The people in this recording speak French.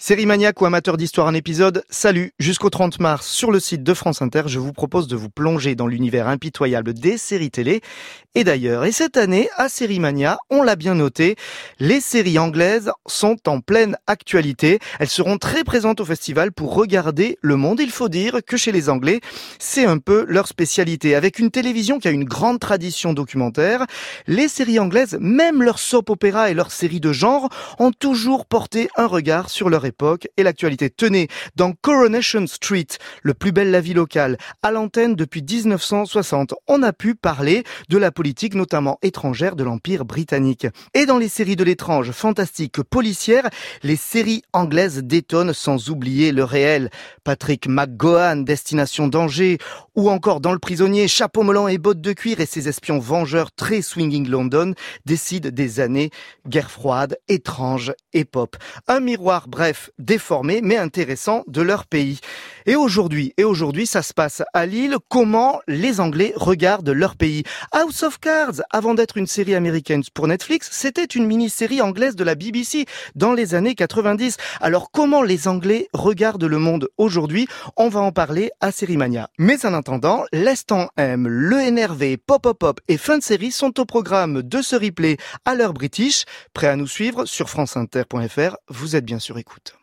Série maniaque ou amateur d'histoire en épisode, salut Jusqu'au 30 mars, sur le site de France Inter, je vous propose de vous plonger dans l'univers impitoyable des séries télé. Et d'ailleurs, et cette année, à Série Mania, on l'a bien noté, les séries anglaises sont en pleine actualité. Elles seront très présentes au festival pour regarder le monde. Il faut dire que chez les Anglais, c'est un peu leur spécialité. Avec une télévision qui a une grande tradition documentaire, les séries anglaises, même leurs soap opéra et leurs séries de genre, ont toujours porté un regard sur leur époque et l'actualité. Tenez, dans Coronation Street, le plus bel la vie locale, à l'antenne depuis 1960, on a pu parler de la politique, notamment étrangère, de l'Empire britannique. Et dans les séries de l'étrange, fantastique, policière, les séries anglaises détonnent sans oublier le réel. Patrick McGowan, Destination Danger, ou encore dans Le Prisonnier, chapeau melon et bottes de cuir et ses espions vengeurs très swinging London décident des années guerre froide, étrange et pop. Un miroir, bref, déformés mais intéressants de leur pays. Et aujourd'hui, et aujourd'hui, ça se passe à Lille. Comment les Anglais regardent leur pays? House of Cards, avant d'être une série américaine pour Netflix, c'était une mini-série anglaise de la BBC dans les années 90. Alors comment les Anglais regardent le monde aujourd'hui? On va en parler à Sérimania. Mais en attendant, l'instant M, le NRV, Pop Pop Pop et fin de série sont au programme de ce replay à l'heure british. Prêt à nous suivre sur franceinter.fr, vous êtes bien sûr écoute.